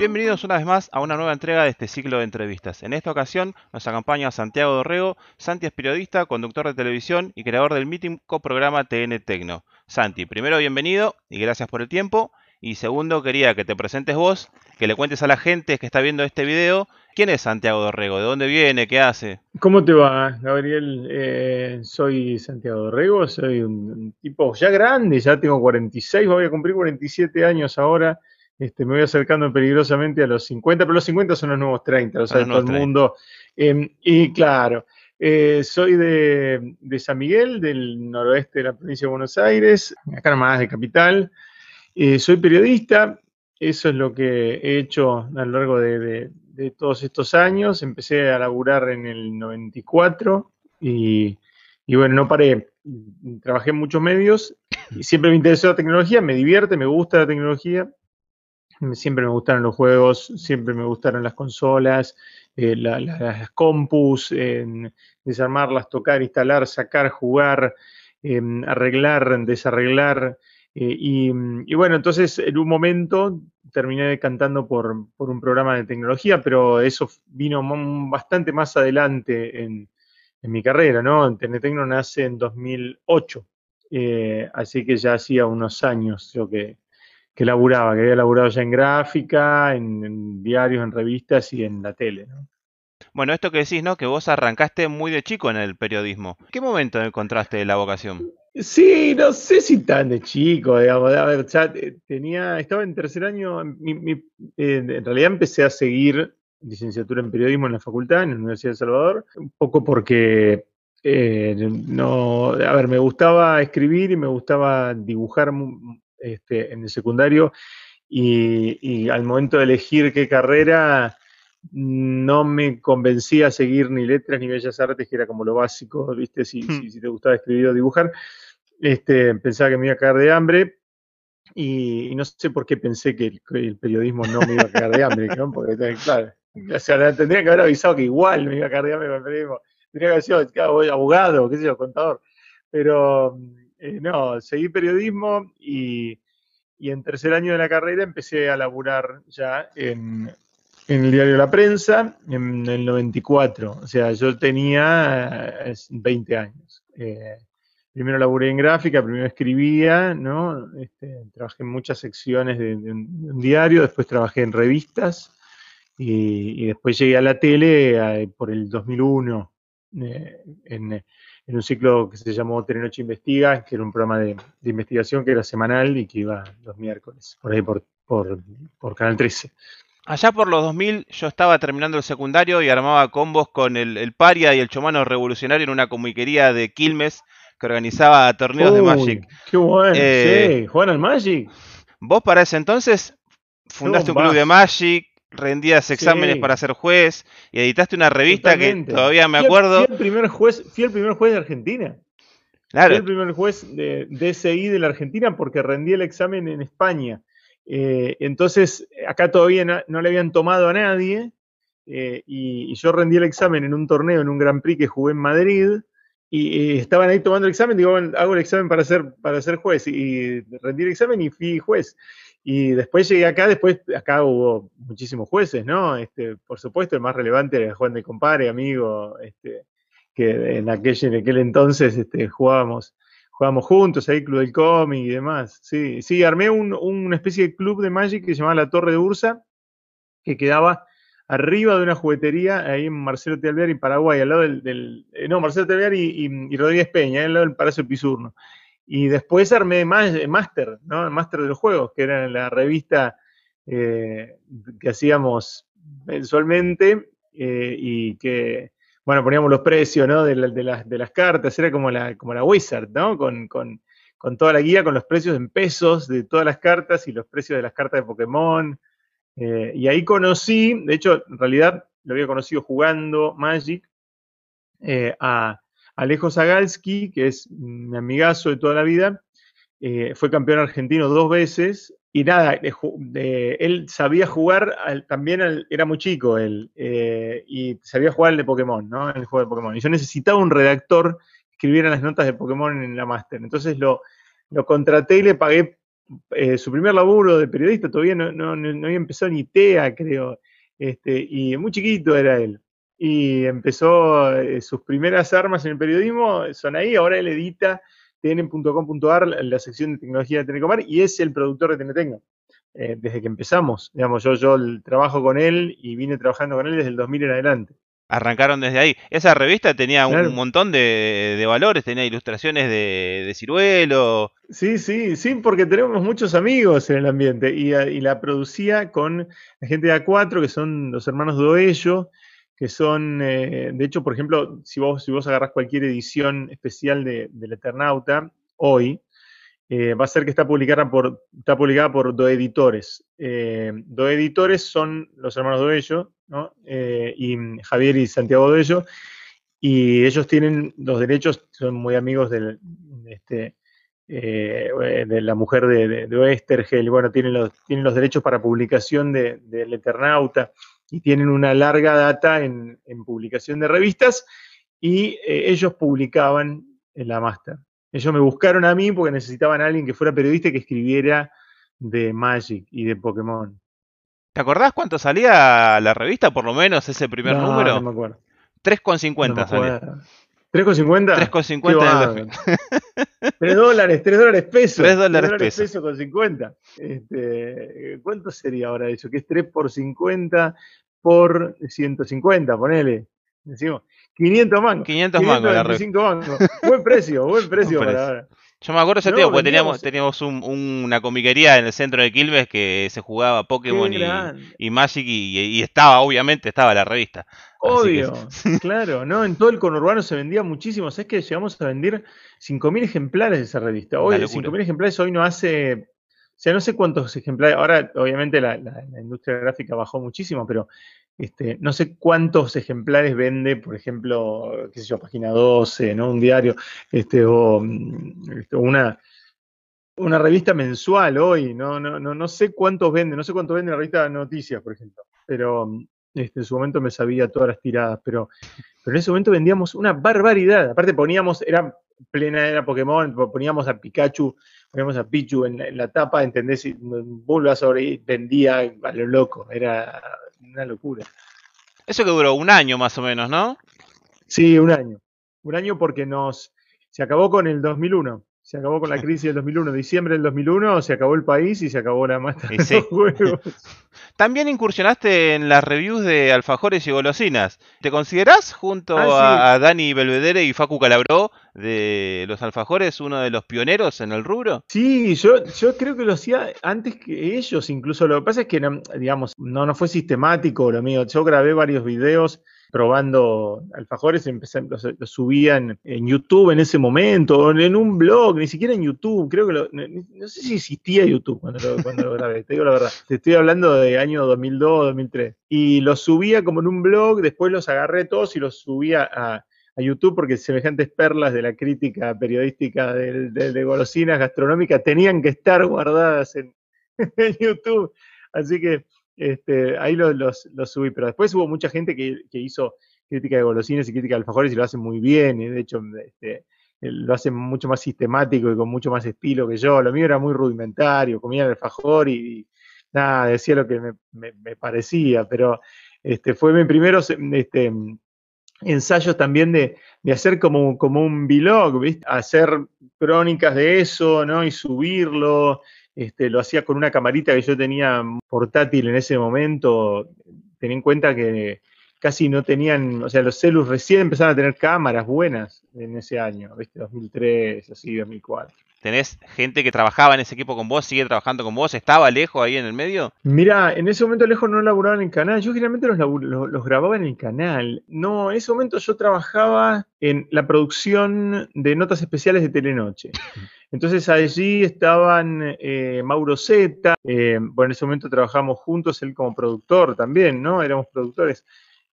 Bienvenidos una vez más a una nueva entrega de este ciclo de entrevistas. En esta ocasión nos acompaña Santiago Dorrego. Santi es periodista, conductor de televisión y creador del mítico programa TN Tecno. Santi, primero bienvenido y gracias por el tiempo. Y segundo, quería que te presentes vos, que le cuentes a la gente que está viendo este video quién es Santiago Dorrego, de dónde viene, qué hace. ¿Cómo te va, Gabriel? Eh, soy Santiago Dorrego, soy un, tipo ya grande, ya tengo 46, voy a cumplir 47 años ahora. Este, me voy acercando peligrosamente a los 50, pero los 50 son los nuevos 30, lo sabe todo el mundo. Em, y claro, eh, soy de, San Miguel, del noroeste de la provincia de Buenos Aires, acá nomás de Capital. Eh, soy periodista, eso es lo que he hecho a lo largo de, todos estos años. Empecé a laburar en el 94 y, y bueno, no paré. Trabajé en muchos medios y siempre me interesó la tecnología, me divierte, me gusta la tecnología Siempre me gustaron los juegos, siempre me gustaron las consolas, eh, las compus, desarmarlas, tocar, instalar, sacar, jugar, em, arreglar, desarreglar. Eh, y, bueno, entonces en un momento terminé decantando por, un programa de tecnología, pero eso vino bastante más adelante en, mi carrera, ¿no? Tenetecno nace en 2008, eh, así que ya hacía unos años yo que, que laburaba, que había laburado ya en gráfica, en, diarios, en revistas y en la tele. Bueno, esto que decís, ¿no? Que vos arrancaste muy de chico en el periodismo. ¿Qué momento encontraste la vocación? Sí, no sé si tan de chico, digamos. A ver, ya tenía, estaba en tercer año. en realidad empecé a seguir licenciatura en periodismo en la facultad, en la Universidad de Salvador, un poco porque eh, no, a ver, me gustaba escribir y me gustaba dibujar este, en el secundario y, al momento de elegir qué carrera no me convencía a seguir ni letras ni bellas artes, que era como lo básico, ¿viste? Si, hmm. si, te gustaba escribir o dibujar. Este, pensaba que me iba a caer de hambre y, no sé por qué pensé que el, periodismo no me iba a caer de hambre, ¿no? Porque, claro, tendría que haber avisado que igual me iba a caer de hambre con el periodismo. Tendría que haber sido abogado, qué sé yo, contador. Pero eh, no, seguí periodismo y, en tercer año de la carrera empecé a laburar ya en, el diario La Prensa en el 94. O sea, yo tenía 20 años. Eh, primero laburé en gráfica, primero escribía, ¿no? Este, trabajé en muchas secciones de, un, diario, después trabajé en revistas y, después llegué a la tele eh, por el 2001 en en un ciclo que se llamó Telenoche Investiga, que era un programa de, investigación que era semanal y que iba los miércoles, por ahí por, por, Canal 13. Allá por los 2000 yo estaba terminando el secundario y armaba combos con el, Paria y el Chomano Revolucionario en una comiquería de Quilmes que organizaba torneos de Magic. ¡Qué bueno! Eh, sí, ¿juegan al Magic? Vos para ese entonces fundaste un club de Magic, rendías exámenes para ser juez y editaste una revista que todavía me acuerdo. Fui el primer juez, fui el primer juez de Argentina. Claro. Fui el primer juez de DSI de la Argentina porque rendí el examen en España. Eh, entonces, acá todavía no, le habían tomado a nadie eh, y, yo rendí el examen en un torneo, en un Grand Prix que jugué en Madrid y, estaban ahí tomando el examen, digo, hago el examen para ser, para ser juez y rendí el examen y fui juez. Y después llegué acá, después acá hubo muchísimos jueces, ¿no? Este, por supuesto, el más relevante era Juan de Compare, amigo, este, que en aquel, en aquel entonces este, jugábamos, jugábamos juntos, ahí Club del Cómic y demás. Sí, sí, armé un, una especie de club de Magic que se llamaba La Torre de Ursa, que quedaba arriba de una juguetería ahí en Marcelo Telviar y Paraguay, al lado del, eh, no, Marcelo Telviar y, Rodríguez Peña, al lado del Palacio Pisurno. Y después armé Master, ¿no? Master de los Juegos, que era la revista eh, que hacíamos mensualmente eh, y que, bueno, poníamos los precios, ¿no? De, las, de las cartas, era como la, como la Wizard, ¿no? Con, con, con, toda la guía, con los precios en pesos de todas las cartas y los precios de las cartas de Pokémon. Eh, y ahí conocí, de hecho, en realidad lo había conocido jugando Magic a Alejo Zagalski, que es mi amigazo de toda la vida, eh, fue campeón argentino dos veces y nada, él sabía jugar, también era muy chico él, eh, y sabía jugar el de Pokémon, ¿no? El juego de Pokémon. Y yo necesitaba un redactor que escribiera las notas de Pokémon en la Master. Entonces lo, lo contraté y le pagué eh, su primer laburo de periodista, todavía no, no, no había empezado ni TEA, creo, este, y muy chiquito era él. Y empezó eh, sus primeras armas en el periodismo, son ahí, ahora él edita tn.com.ar, la sección de tecnología de Telecomar, y es el productor de TNTecno. Eh, desde que empezamos. Digamos, yo, yo trabajo con él y vine trabajando con él desde el 2000 en adelante. Arrancaron desde ahí. Esa revista tenía un montón de, valores, tenía ilustraciones de, ciruelo. Sí, sí, sí, porque tenemos muchos amigos en el ambiente y, la producía con la gente de A4, que son los hermanos Doello, que son, eh, de hecho, por ejemplo, si vos, si vos agarrás cualquier edición especial de, del Eternauta, hoy, eh, va a ser que está publicada por, está publicada por Doeditores. Eh, Doeditores son los hermanos Doello, ¿no? Eh, y Javier y Santiago Doello, y ellos tienen los derechos, son muy amigos este, eh, de la mujer de, de, Oestergel, bueno, tienen los, tienen los derechos para publicación del de, Eternauta, y tienen una larga data en, en publicación de revistas, y ellos publicaban en la Master. Ellos me buscaron a mí porque necesitaban a alguien que fuera periodista y que escribiera de Magic y de Pokémon. ¿Te acordás cuánto salía la revista, por lo menos, ese primer número? No me acuerdo. 3,50 no salía. ¿3,50? 3,50 3 dólares, 3 dólares pesos. 3 dólares, pesos. Peso con 50. Este, ¿Cuánto sería ahora eso? Que es 3 por 50 por 150, ponele. Decimos, 500 mangos. 500 mangos la mangos. Buen precio, buen precio para ahora. Yo me acuerdo ese tiempo, porque teníamos, teníamos una comiquería en el centro de Quilmes que se jugaba Pokémon y, Magic y, estaba, obviamente, estaba la revista. Obvio, claro, ¿no? En todo el conurbano se vendía muchísimo. ¿Sabes que llegamos a vender 5.000 ejemplares de esa revista? Hoy, 5.000 ejemplares hoy no hace o sea, no sé cuántos ejemplares, ahora obviamente la, industria gráfica bajó muchísimo, pero este, no sé cuántos ejemplares vende, por ejemplo, qué sé yo, página 12, ¿no? Un diario, este, o este, una, una revista mensual hoy, ¿no? No, no, no sé cuántos vende, no sé cuánto vende la revista noticias, por ejemplo, pero este, en su momento me sabía todas las tiradas, pero, pero en ese momento vendíamos una barbaridad. Aparte poníamos, era plena era Pokémon, poníamos a Pikachu poníamos a Pichu en, la tapa, ¿entendés? Y Bulba sobre vendía a lo loco, era una locura. Eso que duró un año más o menos, ¿no? Sí, un año. Un año porque nos se acabó con el 2001. Se acabó con la crisis del 2001. Diciembre del 2001 se acabó el país y se acabó la mata de los juegos. También incursionaste en las reviews de alfajores y golosinas. ¿Te considerás junto ah, a, Dani Belvedere y Facu Calabró de los alfajores uno de los pioneros en el rubro? Sí, yo, yo creo que lo hacía antes que ellos incluso. Lo que pasa es que, digamos, no, no fue sistemático lo mío. Yo grabé varios videos probando alfajores, empecé, los, subía en, YouTube en ese momento, en un blog, ni siquiera en YouTube, creo que no, sé si existía YouTube cuando lo, lo grabé, te digo la verdad, te estoy hablando de año 2002, 2003, y los subía como en un blog, después los agarré todos y los subía a, YouTube porque semejantes perlas de la crítica periodística de, golosinas gastronómicas tenían que estar guardadas en YouTube, así que este, ahí los, subí, pero después hubo mucha gente que, hizo crítica de golosinas y crítica de alfajores y lo hacen muy bien, de hecho este, lo hacen mucho más sistemático y con mucho más estilo que yo. Lo mío era muy rudimentario, comía el alfajor y, nada, decía lo que me, parecía, pero este, fue mi primero este, ensayos también de, hacer como, como un vlog, ¿viste? hacer crónicas de eso, ¿no? Y subirlo, este, lo hacía con una camarita que yo tenía portátil en ese momento. Ten en cuenta que casi no tenían, o sea, los celus recién empezaron a tener cámaras buenas en ese año, ¿viste? 2003, así, 2004. ¿Tenés gente que trabajaba en ese equipo con vos, sigue trabajando con vos? ¿Estaba lejos ahí en el medio? Mira, en ese momento lejos no laburaba en el canal. Yo generalmente los, los, grababa en el canal. No, en ese momento yo trabajaba en la producción de notas especiales de Telenoche. Entonces allí estaban eh, Mauro Zeta, eh, bueno, en ese momento trabajamos juntos, él como productor también, ¿no? Éramos productores.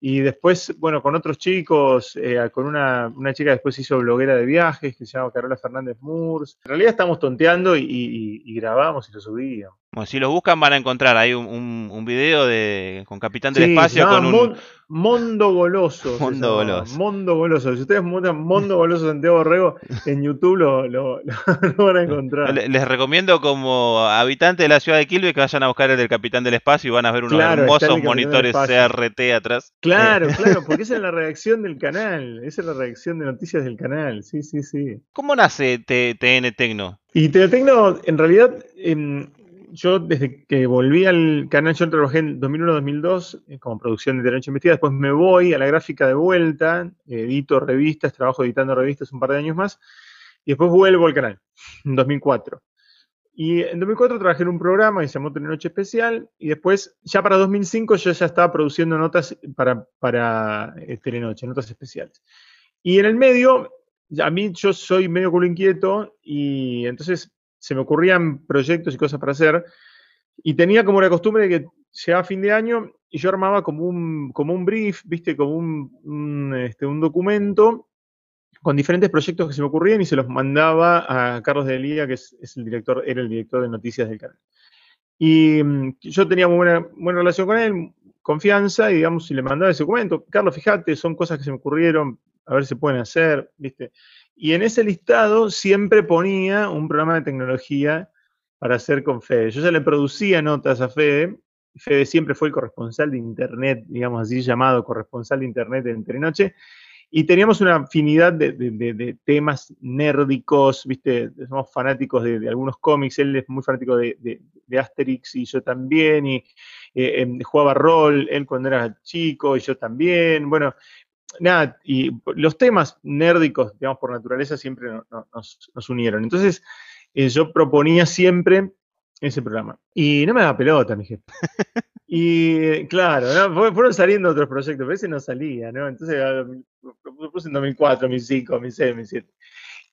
Y después, bueno, con otros chicos, eh, con una, una, chica después hizo bloguera de viajes que se llama Carola Fernández Murs. En realidad estamos tonteando y, y, grabamos y lo subíamos. Bueno, si los buscan van a encontrar ahí un, un, video de con Capitán del Espacio con un... Mondo Goloso. Mondo Goloso. Mondo Goloso. Si ustedes montan Mondo Goloso Santiago Borrego en YouTube lo, lo, van a encontrar. Les recomiendo como habitantes de la ciudad de Quilmes que vayan a buscar el del Capitán del Espacio y van a ver unos hermosos monitores CRT atrás. Claro, claro, porque esa es la reacción del canal. Esa es la reacción de noticias del canal. Sí, sí, sí. ¿Cómo nace TN Tecno? Y TN Tecno, en realidad, em, yo desde que volví al canal, yo trabajé en 2001-2002 eh, como producción de Derecho Investiga, después me voy a la gráfica de vuelta, edito revistas, trabajo editando revistas un par de años más, y después vuelvo al canal, en 2004. Y en 2004 trabajé en un programa que se llamó Telenoche Especial, y después, ya para 2005, yo ya estaba produciendo notas para, para eh, Telenoche, notas especiales. Y en el medio, a mí yo soy medio culo inquieto, y entonces se me ocurrían proyectos y cosas para hacer, y tenía como la costumbre de que llegaba fin de año y yo armaba como un, como un brief, viste, como un, este, un documento con diferentes proyectos que se me ocurrían y se los mandaba a Carlos de Elía, que es, el director, era el director de noticias del canal. Y mm, yo tenía muy buena, buena relación con él, confianza, y digamos, si le mandaba ese documento, Carlos, fíjate, son cosas que se me ocurrieron, a ver si pueden hacer, ¿viste? Y en ese listado siempre ponía un programa de tecnología para hacer con Fede. Yo ya le producía notas a Fede. Fede siempre fue el corresponsal de Internet, digamos así llamado corresponsal de Internet en Entrenoche. Y teníamos una afinidad de, temas nérdicos, ¿viste? Somos fanáticos de, algunos cómics. Él es muy fanático de, Asterix y yo también. Y eh, em, jugaba rol, él cuando era chico y yo también. Bueno, nada, y los temas nérdicos, digamos, por naturaleza, siempre nos, unieron. Entonces, eh, yo proponía siempre ese programa. Y no me daba pelota, mi jefe. Y claro, fueron saliendo otros proyectos, pero ese no salía, ¿no? Entonces, lo puse en 2004, 2005, 2006, 2007.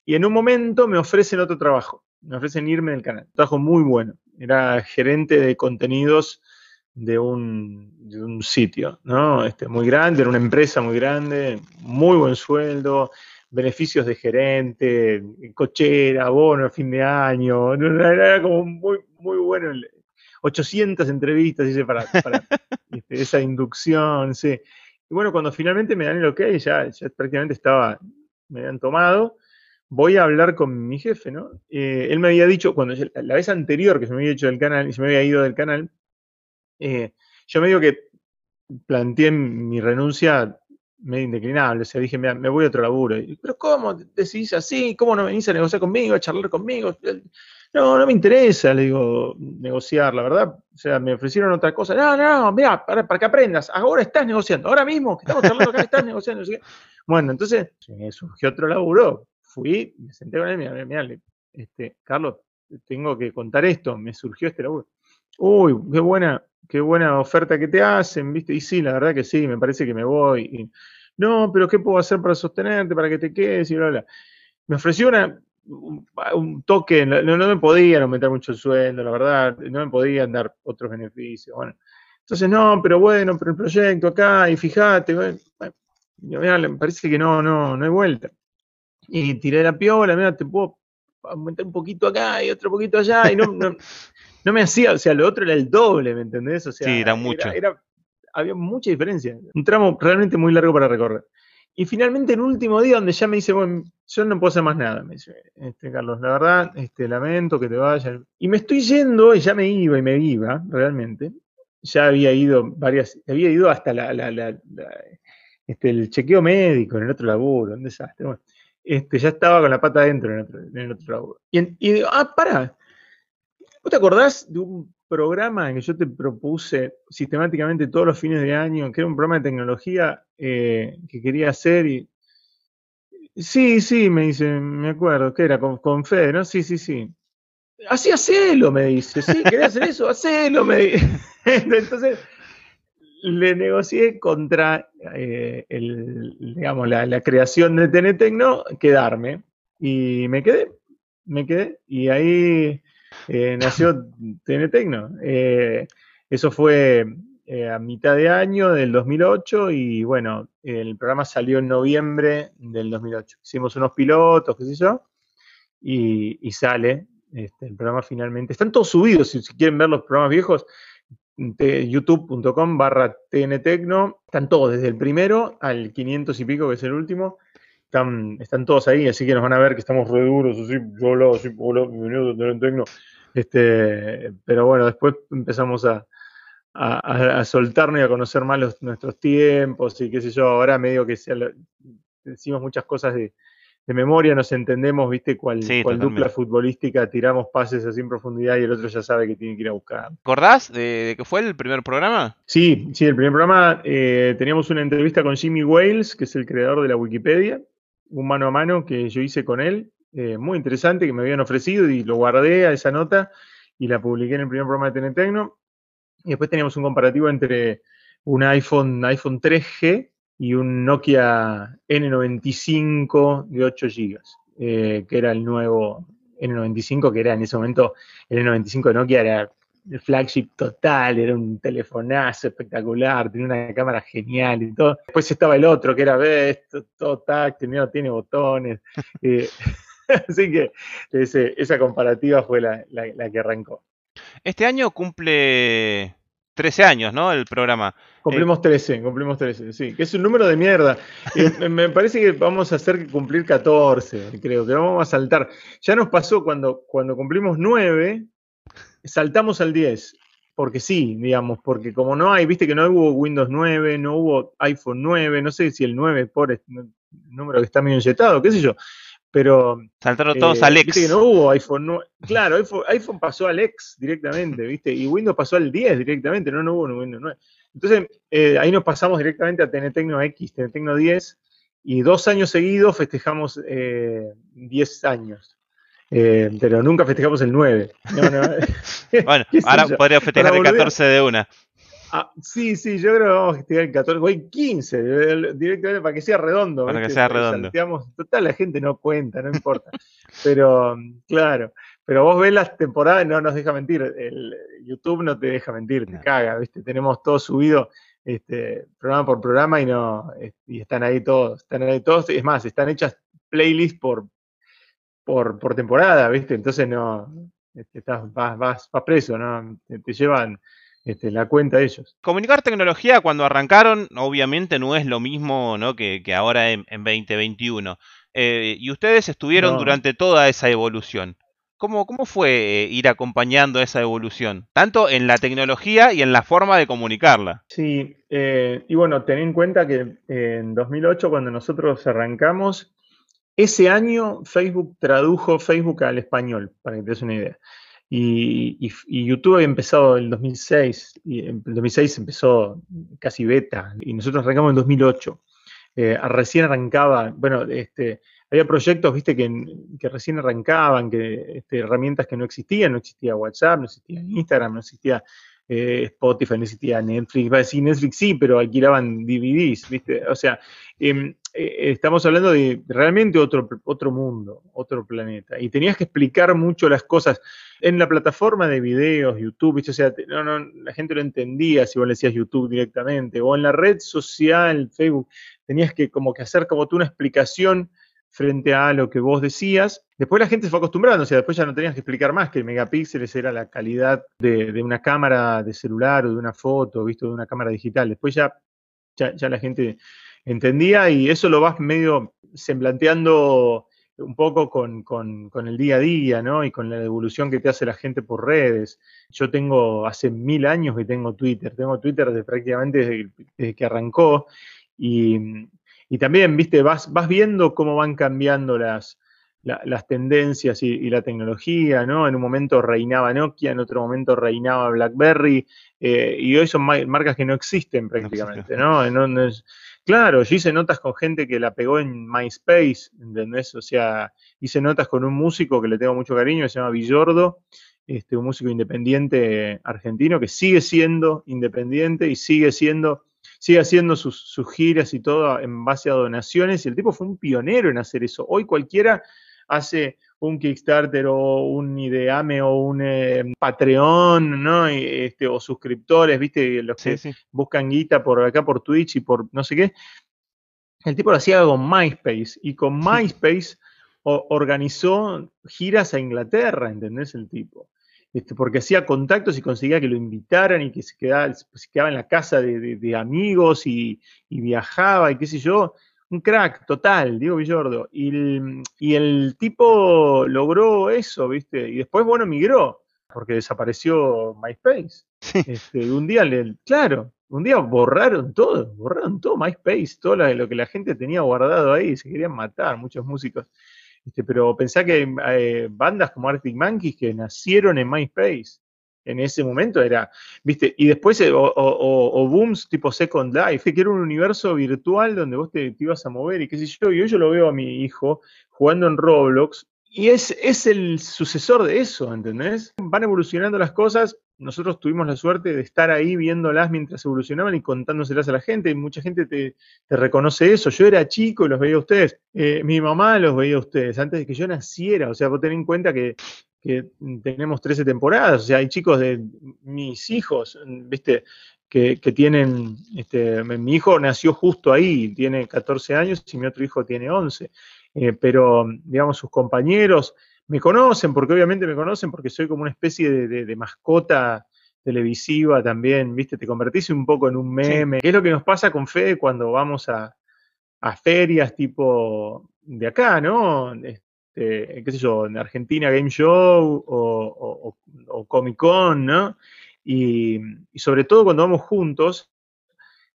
Y en un momento me ofrecen otro trabajo, me ofrecen irme del canal. Un trabajo muy bueno. Era gerente de contenidos de un, de un sitio, ¿no? Este, muy grande, era una empresa muy grande, muy buen sueldo, beneficios de gerente, cochera, bono a fin de año, era como muy, muy bueno. 800 entrevistas hice para, para este, esa inducción, sí. Y bueno, cuando finalmente me dan el ok, ya, ya prácticamente estaba, me habían tomado, voy a hablar con mi jefe, ¿no? Eh, él me había dicho, cuando la vez anterior que se me había hecho del canal y se me había ido del canal, eh, yo me digo que planteé mi renuncia medio indeclinable, o sea, dije, me voy a otro laburo. Pero ¿cómo decís así? ¿Cómo no venís a negociar conmigo, a charlar conmigo? No, no me interesa, le digo, negociar, la verdad. O sea, me ofrecieron otra cosa. No, no, mira, para, para que aprendas, ahora estás negociando, ahora mismo que estamos charlando acá, estás negociando. Bueno, entonces surgió otro laburo. Fui, me senté con él, mira, mira, este, Carlos, tengo que contar esto, me surgió este laburo. Uy, qué buena, qué buena oferta que te hacen, ¿viste? Y sí, la verdad que sí, me parece que me voy. no, pero ¿qué puedo hacer para sostenerte, para que te quedes? Y bla, bla. Me ofreció una, un, toque, no, no, me podían aumentar mucho el sueldo, la verdad, no me podían dar otros beneficios. Bueno, entonces, no, pero bueno, pero el proyecto acá, y fíjate, bueno, me parece que no, no, no hay vuelta. Y tiré la piola, mira, te puedo aumentar un poquito acá y otro poquito allá, y no, no me hacía, o sea, lo otro era el doble, ¿me entendés? O sea, sí, era mucho. había mucha diferencia. Un tramo realmente muy largo para recorrer. Y finalmente el último día donde ya me dice, bueno, yo no puedo hacer más nada, me dice, este, Carlos, la verdad, este, lamento que te vayas. Y me estoy yendo, y ya me iba y me iba, realmente. Ya había ido varias, había ido hasta la, este, el chequeo médico en el otro laburo, un desastre. Bueno, este, ya estaba con la pata adentro en el otro, en el otro laburo. Y, y digo, ah, para, ¿Vos te acordás de un programa en que yo te propuse sistemáticamente todos los fines de año, que era un programa de tecnología eh, que quería hacer? Y... Sí, sí, me dice, me acuerdo, que era con, con Fede, ¿no? Sí, sí, sí. Así hacelo, me dice. Sí, ¿querés hacer eso? Hacelo, me dice. Entonces, le negocié contra eh, el, digamos, la, la, creación de Tenetecno, quedarme. Y me quedé, me quedé. Y ahí eh, nació TN Tecno. Eh, eso fue eh, a mitad de año del 2008 y bueno, el programa salió en noviembre del 2008. Hicimos unos pilotos, qué sé yo, y, sale este, el programa finalmente. Están todos subidos, si, quieren ver los programas viejos, youtube.com barra tntecno, están todos, desde el primero al 500 y pico, que es el último, están, están todos ahí, así que nos van a ver que estamos re duros, así, yo hablo así, hola, bienvenido a TNTecno, este, pero bueno, después empezamos a, a, soltarnos y a conocer más nuestros tiempos y qué sé yo, ahora medio que decimos muchas cosas de, memoria, nos entendemos, viste, cuál, dupla futbolística, tiramos pases así en profundidad y el otro ya sabe que tiene que ir a buscar. ¿Acordás de, que fue el primer programa? Sí, sí, el primer programa eh, teníamos una entrevista con Jimmy Wales, que es el creador de la Wikipedia, un mano a mano que yo hice con él, eh, muy interesante, que me habían ofrecido y lo guardé a esa nota y la publiqué en el primer programa de Tenetecno. Y después teníamos un comparativo entre un iPhone, iPhone 3G y un Nokia N95 de 8 GB, eh, que era el nuevo N95, que era en ese momento el N95 de Nokia era el flagship total, era un telefonazo espectacular, tenía una cámara genial y todo. Después estaba el otro, que era, ves, todo táctil, no tiene botones. Eh, así que esa comparativa fue la, que arrancó. Este año cumple 13 años, ¿no? El programa. Cumplimos 13, cumplimos 13, sí. Que es un número de mierda. me parece que vamos a hacer cumplir 14, creo, que vamos a saltar. Ya nos pasó cuando, cuando cumplimos 9, saltamos al 10. Porque sí, digamos, porque como no hay, viste que no hubo Windows 9, no hubo iPhone 9, no sé si el 9 por el número que está medio inyectado, qué sé yo. Pero. Saltaron todos eh, al X. Viste que no hubo iPhone. No, claro, iPhone, pasó al X directamente, ¿viste? Y Windows pasó al 10 directamente, no, no hubo Windows 9. Entonces, eh, ahí nos pasamos directamente a Tenetecno X, Tenetecno 10, y dos años seguidos festejamos eh, 10 años. Eh, pero nunca festejamos el 9. bueno, ahora podría festejar el 14 de una. Ah, sí, sí, yo creo que vamos a festejar el 14, voy 15, directamente para que sea redondo. Para que sea redondo. total, la gente no cuenta, no importa. pero, claro, pero vos ves las temporadas y no nos deja mentir. El YouTube no te deja mentir, te caga, ¿viste? Tenemos todo subido este, programa por programa y no y están ahí todos, están ahí todos, es más, están hechas playlists por, por, por temporada, ¿viste? Entonces no, este, estás, vas, vas, vas preso, ¿no? te llevan este, la cuenta ellos. Comunicar tecnología cuando arrancaron, obviamente no es lo mismo ¿no? que, ahora en, 2021. Eh, y ustedes estuvieron durante toda esa evolución. ¿Cómo, cómo fue eh, ir acompañando esa evolución? Tanto en la tecnología y en la forma de comunicarla. Sí, eh, y bueno, ten en cuenta que en 2008, cuando nosotros arrancamos, ese año Facebook tradujo Facebook al español, para que te des una idea. Y, YouTube había empezado en el 2006, y en el 2006 empezó casi beta, y nosotros arrancamos en 2008. Eh, recién arrancaba, bueno, este, había proyectos, viste, que, que recién arrancaban, que este, herramientas que no existían, no existía WhatsApp, no existía Instagram, no existía eh, Spotify, no existía Netflix, va a decir Netflix sí, pero alquilaban DVDs, viste, o sea, em, eh, estamos hablando de realmente otro, otro mundo, otro planeta. Y tenías que explicar mucho las cosas. En la plataforma de videos, YouTube, o sea, no, no, la gente no entendía si vos le decías YouTube directamente. O en la red social, Facebook, tenías que como que hacer como tú una explicación frente a lo que vos decías. Después la gente se fue acostumbrando, o sea, después ya no tenías que explicar más que megapíxeles era la calidad de, de una cámara de celular o de una foto, visto de una cámara digital. Después ya, ya, ya la gente entendía y eso lo vas medio semblanteando un poco con, el día a día, ¿no? Y con la evolución que te hace la gente por redes. Yo tengo, hace mil años que tengo Twitter, tengo Twitter desde, prácticamente desde, que arrancó y, también, viste, vas, vas viendo cómo van cambiando las, las tendencias y, la tecnología, ¿no? En un momento reinaba Nokia, en otro momento reinaba BlackBerry, eh, y hoy son marcas que no existen prácticamente, ¿no? no Claro, yo hice notas con gente que la pegó en MySpace, ¿entendés? O sea, hice notas con un músico que le tengo mucho cariño, se llama Villordo, este, un músico independiente argentino que sigue siendo independiente y sigue siendo, sigue haciendo sus, sus giras y todo en base a donaciones. Y el tipo fue un pionero en hacer eso. Hoy cualquiera hace un Kickstarter o un Ideame o un eh, Patreon, ¿no? Este, o suscriptores, ¿viste? Los que buscan guita por acá por Twitch y por no sé qué. El tipo lo hacía con MySpace y con MySpace organizó giras a Inglaterra, ¿entendés? El tipo. Este, porque hacía contactos y conseguía que lo invitaran y que se quedaba, se quedaba en la casa de, amigos y, viajaba y qué sé yo. Un crack total, Diego Villordo. Y el, y el tipo logró eso, ¿viste? Y después, bueno, migró, porque desapareció MySpace. Este, un día, le, claro, un día borraron todo, borraron todo MySpace, todo lo, que la gente tenía guardado ahí, se querían matar, muchos músicos. Este, pero pensá que hay eh, bandas como Arctic Monkeys que nacieron en MySpace. En ese momento era, viste, y después, eh, o, booms tipo Second Life, que era un universo virtual donde vos te, te, ibas a mover y qué sé yo, y hoy yo lo veo a mi hijo jugando en Roblox, y es, es el sucesor de eso, ¿entendés? Van evolucionando las cosas, nosotros tuvimos la suerte de estar ahí viéndolas mientras evolucionaban y contándoselas a la gente, y mucha gente te, reconoce eso. Yo era chico y los veía a ustedes. Eh, mi mamá los veía a ustedes antes de que yo naciera. O sea, vos tenés en cuenta que, tenemos 13 temporadas. O sea, hay chicos de mis hijos, ¿viste? Que, tienen, este, mi hijo nació justo ahí, tiene 14 años y mi otro hijo tiene 11. Eh, pero, digamos, sus compañeros me conocen, porque obviamente me conocen, porque soy como una especie de, mascota televisiva también, ¿viste? Te convertís un poco en un meme. ¿Qué es lo que nos pasa con Fede cuando vamos a, ferias tipo de acá, ¿no? Este, qué sé yo, en Argentina Game Show o, Comic Con, ¿no? y, sobre todo cuando vamos juntos,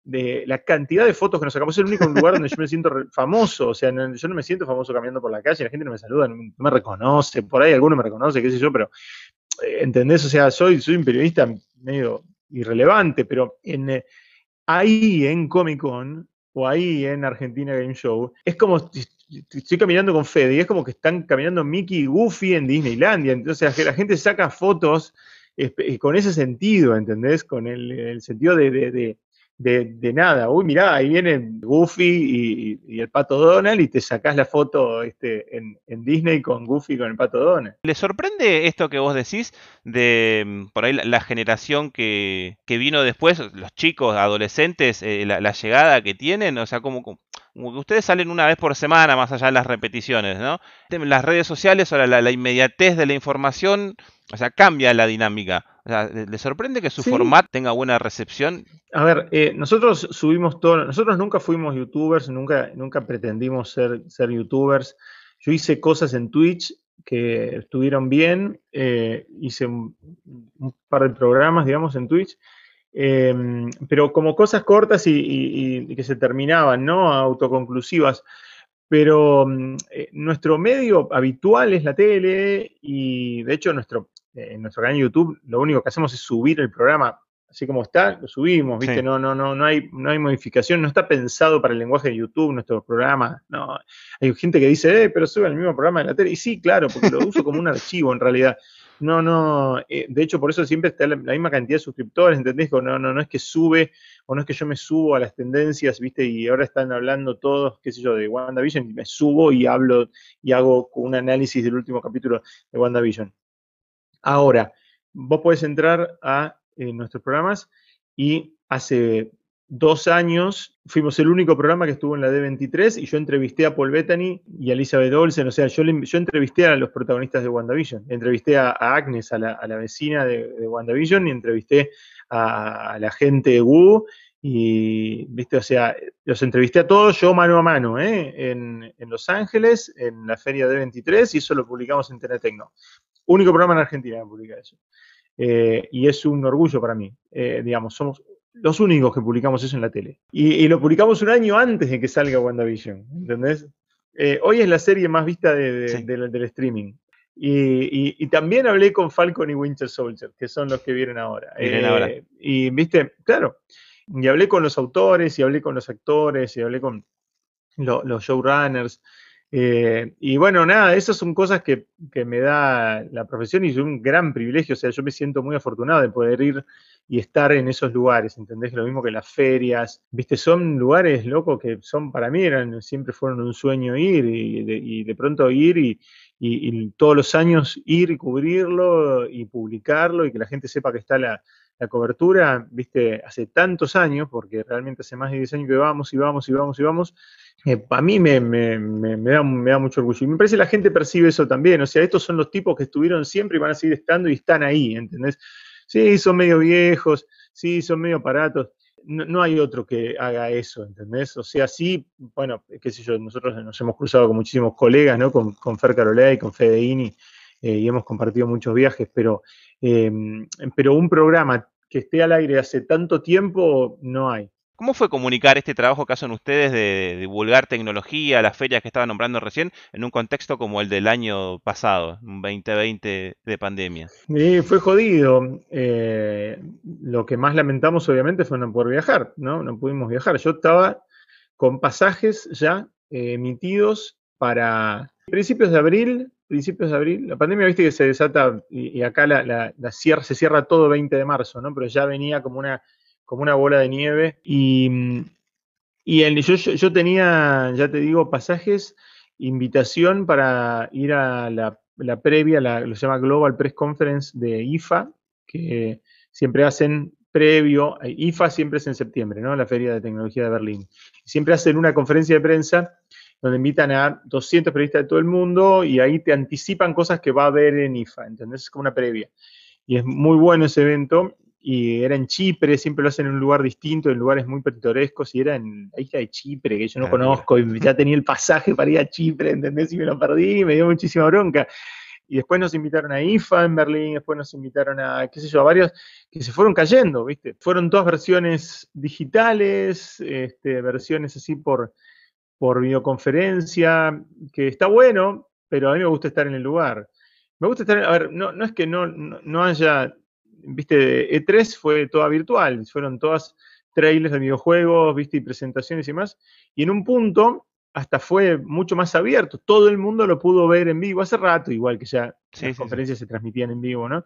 de la cantidad de fotos que nos sacamos. Es el único lugar donde yo me siento famoso. O sea, yo no me siento famoso caminando por la calle, la gente no me saluda, no me reconoce. Por ahí alguno me reconoce, qué sé yo, pero eh, ¿entendés? O sea, soy, soy un periodista medio irrelevante, pero en, eh, ahí en Comic Con o ahí en Argentina Game Show, es como estoy caminando con Fede y es como que están caminando Mickey y Goofy en Disneylandia. Entonces la gente saca fotos eh, con ese sentido, ¿entendés? Con el, sentido de de, nada. Uy, mirá, ahí viene Goofy y, el pato Donald y te sacás la foto este, en, Disney con Goofy con el pato Donald. ¿Le sorprende esto que vos decís de mm, por ahí la, generación que, vino después, los chicos, adolescentes, eh, la, llegada que tienen? O sea, como, como que ustedes salen una vez por semana, más allá de las repeticiones, ¿no? Las redes sociales, o la, la inmediatez de la información, o sea, cambia la dinámica. O sea, ¿le sorprende que su formato tenga buena recepción? A ver, eh, nosotros subimos todo, nosotros nunca fuimos youtubers, nunca, nunca pretendimos ser, ser youtubers. Yo hice cosas en Twitch que estuvieron bien, eh, hice un, par de programas, digamos, en Twitch, em, pero como cosas cortas y, que se terminaban, ¿no? Autoconclusivas. Pero mm, eh, nuestro medio habitual es la tele y de hecho nuestro en nuestro canal de YouTube, lo único que hacemos es subir el programa así como está, lo subimos, ¿viste? No, no, no, no hay, no hay modificación, no está pensado para el lenguaje de YouTube, nuestro programa. No. Hay gente que dice, eh, pero sube el mismo programa de la tele. Y sí, claro, porque lo uso como un archivo en realidad. No, no, eh, de hecho, por eso siempre está la, misma cantidad de suscriptores, ¿entendés? No, no, no es que sube, o no es que yo me subo a las tendencias, ¿viste? Y ahora están hablando todos, qué sé yo, de WandaVision, y me subo y hablo y hago un análisis del último capítulo de WandaVision. Ahora, vos podés entrar a eh, nuestros programas y hace dos años fuimos el único programa que estuvo en la D23 y yo entrevisté a Paul Bettany y a Elizabeth Olsen, o sea, yo, entrevisté a los protagonistas de WandaVision, entrevisté a, Agnes, a la, vecina de, WandaVision y entrevisté a, la gente de Wu y, viste, o sea, los entrevisté a todos yo mano a mano, ¿eh? en, en, Los Ángeles, en la feria D23 y eso lo publicamos en Tenetecno. Único programa en Argentina que publica eso. Eh, y es un orgullo para mí. Eh, digamos, somos los únicos que publicamos eso en la tele. Y, lo publicamos un año antes de que salga WandaVision, ¿entendés? Eh, hoy es la serie más vista del streaming. Y, también hablé con Falcon y Winter Soldier, que son los que vienen ahora. ahora. Y viste, claro, y hablé con los autores, y hablé con los actores, y hablé con los showrunners. Eh, y bueno, nada, esas son cosas que, me da la profesión y es un gran privilegio. O sea, yo me siento muy afortunado de poder ir y estar en esos lugares, ¿entendés? Lo mismo que las ferias, ¿viste? Son lugares, locos que son para mí, eran, siempre fueron un sueño ir y de, pronto ir y, y, todos los años ir y cubrirlo y publicarlo y que la gente sepa que está la, la cobertura, viste, hace tantos años, porque realmente hace más de 10 años que vamos y vamos y vamos y vamos, eh, a mí me, da, me da mucho orgullo. Y me parece que la gente percibe eso también, o sea, estos son los tipos que estuvieron siempre y van a seguir estando y están ahí, ¿entendés? Sí, son medio viejos, sí, son medio aparatos, no, hay otro que haga eso, ¿entendés? O sea, sí, bueno, qué sé yo, nosotros nos hemos cruzado con muchísimos colegas, ¿no? Con, con Fer Carolei, con Fedeini, eh, y hemos compartido muchos viajes, pero, em, pero un programa que esté al aire hace tanto tiempo no hay. ¿Cómo fue comunicar este trabajo que hacen ustedes de, divulgar tecnología, las ferias que estaban nombrando recién, en un contexto como el del año pasado, un 2020 de pandemia? fue jodido. Eh, lo que más lamentamos, obviamente, fue no poder viajar, ¿no? No pudimos viajar. Yo estaba con pasajes ya eh, emitidos para principios de abril, principios de abril. La pandemia, viste que se desata y, acá la, se cierra todo 20 de marzo, ¿no? Pero ya venía como una como una bola de nieve. Y, yo, yo, tenía, ya te digo, pasajes, invitación para ir a la, previa, la, lo se llama Global Press Conference de IFA, que siempre hacen previo, IFA siempre es en septiembre, ¿no? La Feria de Tecnología de Berlín. Siempre hacen una conferencia de prensa donde invitan a 200 periodistas de todo el mundo y ahí te anticipan cosas que va a haber en IFA, ¿entendés? Es como una previa. Y es muy bueno ese evento y era en Chipre, siempre lo hacen en un lugar distinto, en lugares muy pintorescos, y era en la isla de Chipre, que yo no conozco, y ya tenía el pasaje para ir a Chipre, ¿entendés? Y me lo perdí, me dio muchísima bronca. Y después nos invitaron a IFA en Berlín, después nos invitaron a, qué sé yo, a varios que se fueron cayendo, ¿viste? Fueron todas versiones digitales, este, versiones así por, por videoconferencia, que está bueno, pero a mí me gusta estar en el lugar. Me gusta estar, a ver, no, no es que no, no haya viste, E3 fue toda virtual, fueron todas trailers de videojuegos, viste, y presentaciones y más. Y en un punto hasta fue mucho más abierto, todo el mundo lo pudo ver en vivo, hace rato igual que ya las conferencias se transmitían en vivo, ¿no?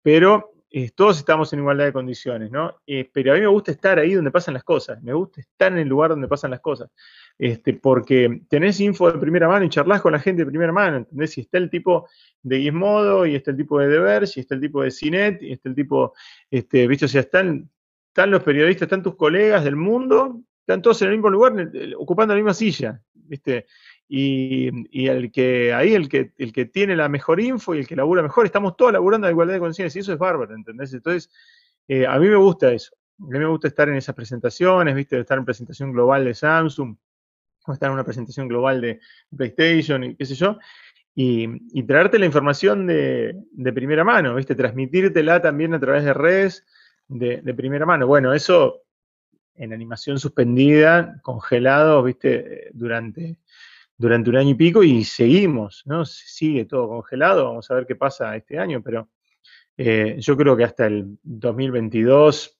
Pero eh, todos estamos en igualdad de condiciones, ¿no? Eh, pero a mí me gusta estar ahí donde pasan las cosas, me gusta estar en el lugar donde pasan las cosas, este, porque tenés info de primera mano y charlas con la gente de primera mano, ¿entendés? Si está el tipo de Gizmodo, y está el tipo de Deber, y está el tipo de Cinet, y está el tipo, este, ¿viste? O sea, están, están los periodistas, están tus colegas del mundo, están todos en el mismo lugar, ocupando la misma silla, ¿viste? y, el que ahí el que, el que tiene la mejor info y el que labura mejor, estamos todos laburando a igualdad de condiciones y eso es bárbaro, ¿entendés? Entonces, eh, a mí me gusta eso. A mí me gusta estar en esas presentaciones, ¿viste? Estar en presentación global de Samsung, estar en una presentación global de PlayStation y qué sé yo, y, traerte la información de, primera mano, ¿viste? Transmitírtela también a través de redes de, de primera mano. Bueno, eso en animación suspendida, congelado, ¿viste? Durante durante un año y pico y seguimos, ¿no? Sigue todo congelado, vamos a ver qué pasa este año, pero eh, yo creo que hasta el 2022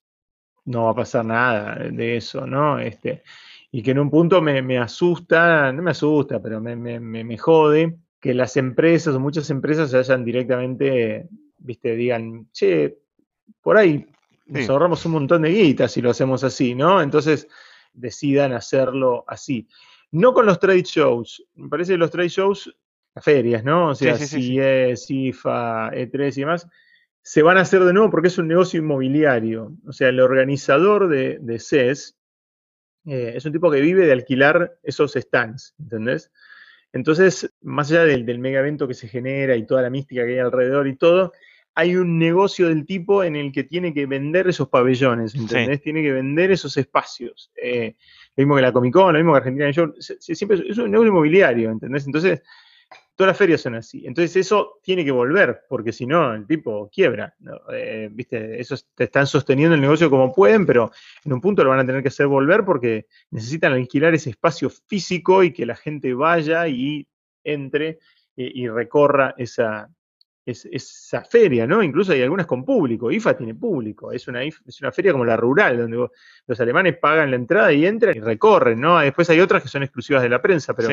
no va a pasar nada de eso, ¿no? Este, y que en un punto me, asusta, no me asusta, pero me, me, jode que las empresas o muchas empresas se hayan directamente, viste, digan, che, por ahí nos ahorramos un montón de guitas si lo hacemos así, ¿no? Entonces decidan hacerlo así. No con los trade shows. Me parece que los trade shows, las ferias, ¿no? O sea, sí, CES, IFA, E3 y demás, se van a hacer de nuevo porque es un negocio inmobiliario. O sea, el organizador de, de CES eh, es un tipo que vive de alquilar esos stands, ¿entendés? Entonces, más allá del, del mega evento que se genera y toda la mística que hay alrededor y todo, hay un negocio del tipo en el que tiene que vender esos pabellones, ¿entendés? Tiene que vender esos espacios. Eh, lo mismo que la Comic Con, lo mismo que Argentina Show, siempre es un negocio inmobiliario, ¿entendés? Entonces, todas las ferias son así. Entonces, eso tiene que volver, porque si no, el tipo quiebra. Eh, ¿Viste? Eso te están sosteniendo el negocio como pueden, pero en un punto lo van a tener que hacer volver porque necesitan alquilar ese espacio físico y que la gente vaya y entre eh, y recorra esa, es, esa feria, ¿no? Incluso hay algunas con público. IFA tiene público. Es una, es una feria como la rural, donde los alemanes pagan la entrada y entran y recorren, ¿no? Después hay otras que son exclusivas de la prensa, pero,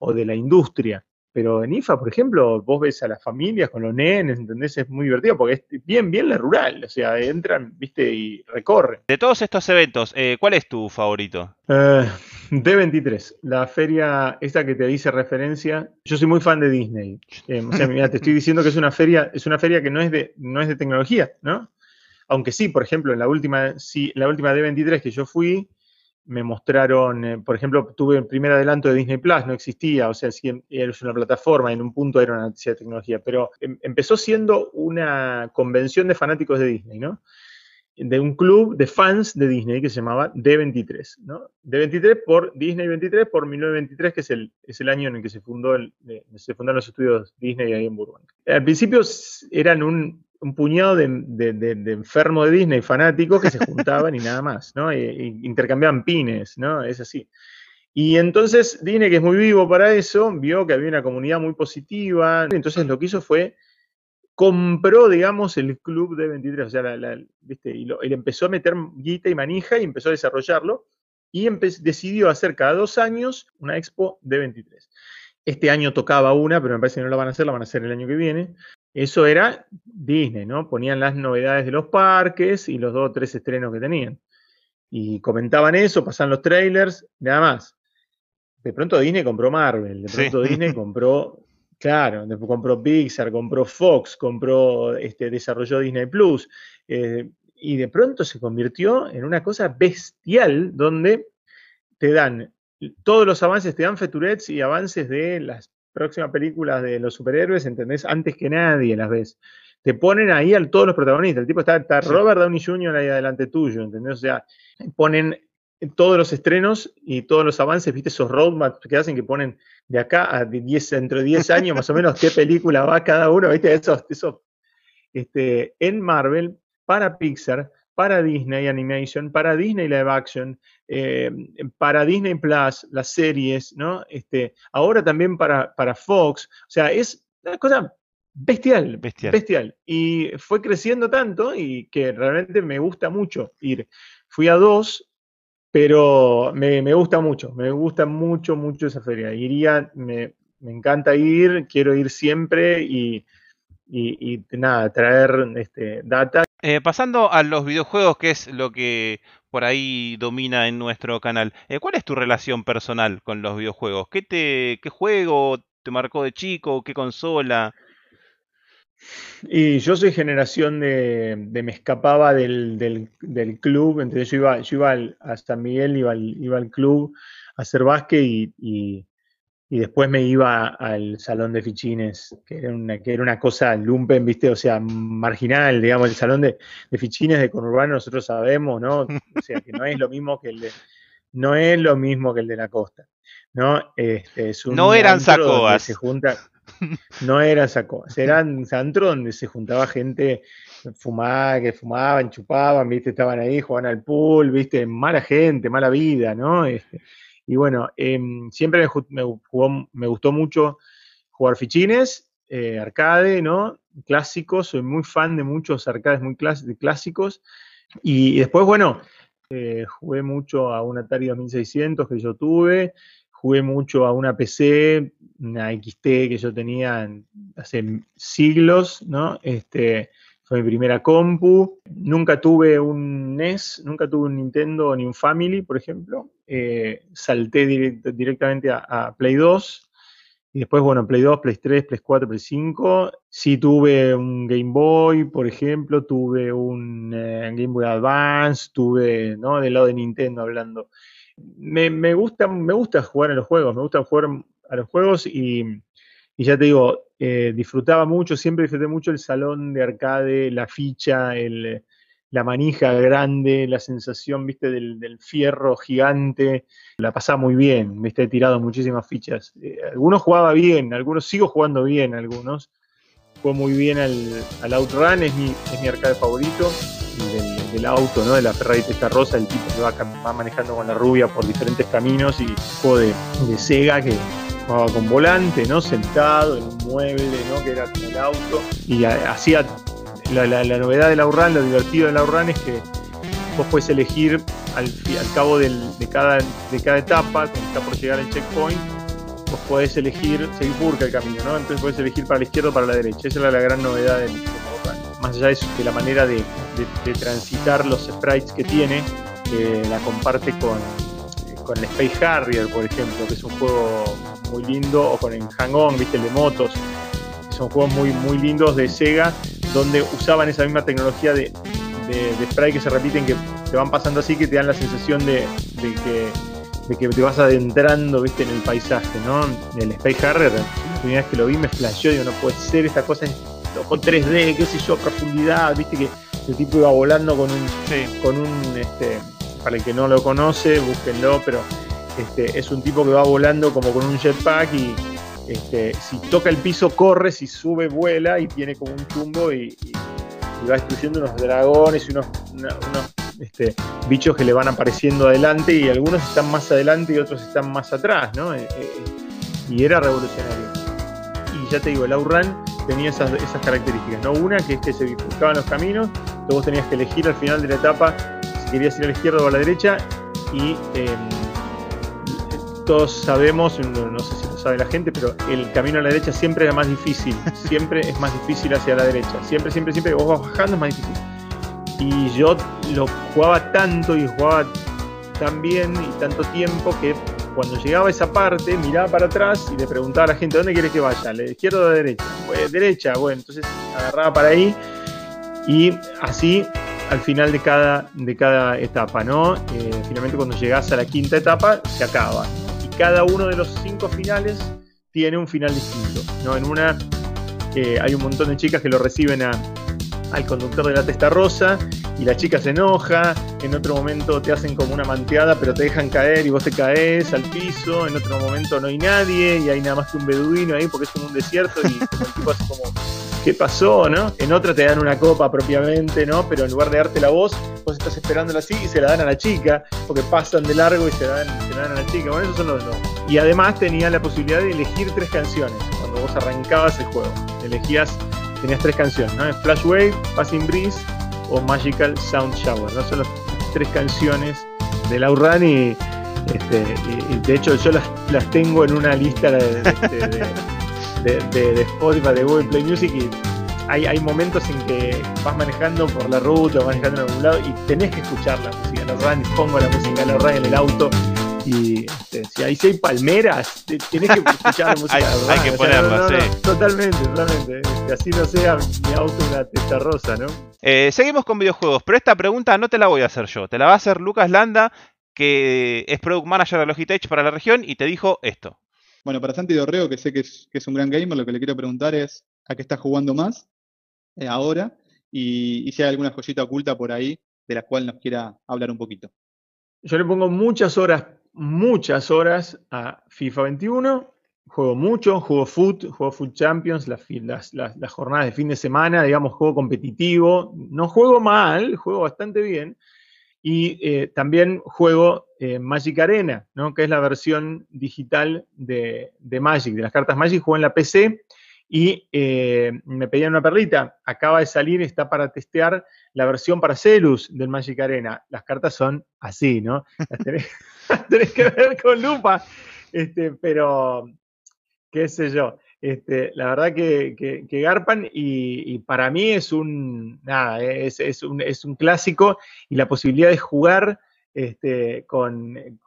o de la industria. Pero en IFA, por ejemplo, vos ves a las familias con los nenes, ¿entendés? Es muy divertido porque es bien, bien la rural. O sea, entran, viste, y recorren. De todos estos eventos, eh, ¿cuál es tu favorito? Eh, D23, la feria esta que te dice referencia. Yo soy muy fan de Disney. Eh, o sea, mira, te estoy diciendo que es una feria, es una feria que no es de, no es de tecnología, ¿no? Aunque sí, por ejemplo, en la última, sí, la última D23 que yo fui, me mostraron, eh, por ejemplo, tuve el primer adelanto de Disney Plus, no existía, o sea, sí, era una plataforma, en un punto era una noticia de tecnología, pero em, empezó siendo una convención de fanáticos de Disney, ¿no? De un club de fans de Disney que se llamaba D23, ¿no? D23 por Disney 23 por 1923, que es el, es el año en el que se, fundó el, se fundaron los estudios Disney ahí en Burbank. Al principio eran un, un puñado de, enfermos de Disney fanáticos que se juntaban y nada más, ¿no? intercambiaban pines, ¿no? Es así. Y entonces Disney, que es muy vivo para eso, vio que había una comunidad muy positiva, entonces lo que hizo fue compró, digamos, el club de 23, o sea, ¿viste? Y, le empezó a meter guita y manija y empezó a desarrollarlo y decidió hacer cada dos años una expo de 23. Este año tocaba una, pero me parece que no la van a hacer, la van a hacer el año que viene. Eso era Disney, ¿no? Ponían las novedades de los parques y los dos o tres estrenos que tenían. Y comentaban eso, pasaban los trailers, nada más. De pronto Disney compró Marvel, de pronto Disney compró, claro, compró Pixar, compró Fox, compró, este, desarrolló Disney Plus. Eh, y de pronto se convirtió en una cosa bestial donde te dan todos los avances, te dan feturets y avances de las próximas películas de los superhéroes, ¿entendés? Antes que nadie las ves. Te ponen ahí a todos los protagonistas. El tipo está, está Robert Downey Jr. ahí adelante tuyo, ¿entendés? O sea, ponen todos los estrenos y todos los avances, ¿viste? Esos roadmaps que hacen que ponen de acá a 10, dentro de 10 años más o menos qué película va cada uno, ¿viste? Eso, eso este, en Marvel, para Pixar, para Disney Animation, para Disney Live Action, eh, para Disney Plus, las series, ¿no? Este, ahora también para, para Fox. O sea, es una cosa bestial, bestial, bestial. Y fue creciendo tanto y que realmente me gusta mucho ir. Fui a dos, pero me, gusta mucho, me gusta mucho, mucho esa feria. Iría, me, encanta ir, quiero ir siempre y, y, nada, traer este, data eh, pasando a los videojuegos, que es lo que por ahí domina en nuestro canal, eh, ¿cuál es tu relación personal con los videojuegos? ¿Qué, te, ¿Qué juego te marcó de chico? ¿Qué consola? Y yo soy generación de, me escapaba del, club, entonces yo iba, yo iba a San Miguel, iba al, iba al club a hacer básquet y, y después me iba al salón de fichines, que era una, que era una cosa lumpen, ¿viste? O sea, marginal, digamos, el salón de, fichines de conurbano nosotros sabemos, ¿no? O sea, que no es lo mismo que el de, no es lo mismo que el de la costa, ¿no? Este, no eran sacoas. Se junta, no eran sacoas, eran un centro donde se juntaba gente fumaba, que fumaban, chupaban, ¿viste? Estaban ahí, jugaban al pool, ¿viste? Mala gente, mala vida, ¿no? Este, y bueno, em, siempre me, me, gustó mucho jugar fichines, eh, arcade, ¿no? Clásicos, soy muy fan de muchos arcades muy clásicos. Y, después, bueno, eh, jugué mucho a un Atari 2600 que yo tuve, jugué mucho a una PC, una XT que yo tenía hace siglos, ¿no? Este, fue mi primera compu. Nunca tuve un NES, nunca tuve un Nintendo ni un Family, por ejemplo. Eh, salté directamente a, Play 2. Y después, bueno, Play 2, Play 3, Play 4, Play 5. Sí tuve un Game Boy, por ejemplo, tuve un eh, Game Boy Advance, tuve, ¿no? Del lado de Nintendo hablando. Me, gusta, me gusta jugar en los juegos, me gusta jugar a los juegos y y ya te digo, eh, disfrutaba mucho, siempre disfruté mucho el salón de arcade, la ficha, la manija grande, la sensación, viste, del, fierro gigante. La pasaba muy bien, viste, he tirado muchísimas fichas. Eh, algunos jugaba bien, algunos sigo jugando bien, algunos. Fue muy bien al, al Outrun, es mi, es mi arcade favorito. Del, auto, ¿no? De la Ferrari rosa, el tipo que va, manejando con la rubia por diferentes caminos y juego de, de Sega que jugaba con volante, ¿no? Sentado en un mueble, ¿no? Que era como el auto. Y hacía la, novedad del Outrun, lo divertido del Outrun es que vos puedes elegir al, cabo de, cada, de cada etapa, cuando está por llegar al checkpoint, vos podés elegir, seguir burka el camino, ¿no? Entonces podés elegir para la izquierda o para la derecha. Esa era la gran novedad del. Más allá de eso, que la manera de, transitar los sprites que tiene, eh, la comparte con, con el Space Harrier, por ejemplo, que es un juego muy lindo, o con el Hang-On, viste, el de motos. Son juegos muy, muy lindos de Sega, donde usaban esa misma tecnología de, de, spray que se repiten, que te van pasando así, que te dan la sensación de, que, de que te vas adentrando, viste, en el paisaje, ¿no? El Space Harrier, la primera vez que lo vi me flasheó, digo, no puede ser, esta cosa es con 3D, qué sé yo, profundidad, viste que el tipo iba volando con un, con un, este, para el que no lo conoce, búsquenlo, pero este, es un tipo que va volando como con un jetpack y este, si toca el piso corre, si sube vuela y tiene como un chumbo y, va destruyendo unos dragones y unos, este, bichos que le van apareciendo adelante y algunos están más adelante y otros están más atrás, ¿no? Eh, eh, y era revolucionario. Y ya te digo, el Outrun tenía esas, características, ¿no? Una que es que se bifurcaban los caminos, que vos tenías que elegir al final de la etapa si querías ir a la izquierda o a la derecha y em, todos sabemos, no, sé si lo sabe la gente, pero el camino a la derecha siempre es más difícil, siempre es más difícil hacia la derecha, siempre, siempre, siempre vos vas bajando es más difícil. Y yo lo jugaba tanto y jugaba tan bien y tanto tiempo que cuando llegaba a esa parte miraba para atrás y le preguntaba a la gente, ¿dónde quieres que vaya? ¿La izquierda o la derecha? Pues derecha, bueno, entonces agarraba para ahí y así al final de cada, de cada etapa, ¿no? Eh, finalmente cuando llegas a la quinta etapa se acaba cada uno de los cinco finales tiene un final distinto. ¿no? En una eh, hay un montón de chicas que lo reciben al conductor de la testa rosa y la chica se enoja, en otro momento te hacen como una manteada pero te dejan caer y vos te caes al piso, en otro momento no hay nadie y hay nada más que un beduino ahí porque es como un desierto y como el tipo hace como qué pasó, ¿no? En otra te dan una copa propiamente, ¿no? Pero en lugar de darte la voz, vos estás esperándola así y se la dan a la chica, porque pasan de largo y se la dan, se dan a la chica. Bueno, esos son los dos. Y además tenía la posibilidad de elegir tres canciones cuando vos arrancabas el juego. Elegías, tenías tres canciones, ¿no? Flash Wave, Passing Breeze o Magical Sound Shower, ¿no? Son las tres canciones de y, este, y, de hecho yo las, las tengo en una lista de, de de, de, Spotify, de Google Play Music y hay, hay, momentos en que vas manejando por la ruta, vas manejando en algún lado y tenés que escuchar la música. Runs, pongo la música los runs en el auto y este, si ahí hay palmeras, tenés que escuchar la música. hay, hay que ponerla, sí. totalmente, totalmente. Que así no sea mi auto una testa rosa, ¿no? Eh, seguimos con videojuegos, pero esta pregunta no te la voy a hacer yo, te la va a hacer Lucas Landa, que es Product Manager de Logitech para la región y te dijo esto. Bueno, para Santi Dorreo, que sé que es, un gran gamer, lo que le quiero preguntar es a qué está jugando más eh, ahora y, si hay alguna joyita oculta por ahí de la cual nos quiera hablar un poquito. Yo le pongo muchas horas, muchas horas a FIFA 21. Juego mucho, juego Foot, juego Foot Champions, las, las, jornadas de fin de semana, digamos, juego competitivo. No juego mal, juego bastante bien. Y eh, también juego eh, Magic Arena, ¿no? que es la versión digital de, Magic, de las cartas Magic. Juego en la PC y eh, me pedían una perlita. Acaba de salir, está para testear la versión para Celus del Magic Arena. Las cartas son así, ¿no? Las tenés, que ver con lupa. Este, pero, qué sé yo. Este, la verdad que, que, garpan y, para mí es un, nada, es, es, un, es un clásico y la posibilidad de jugar este, con,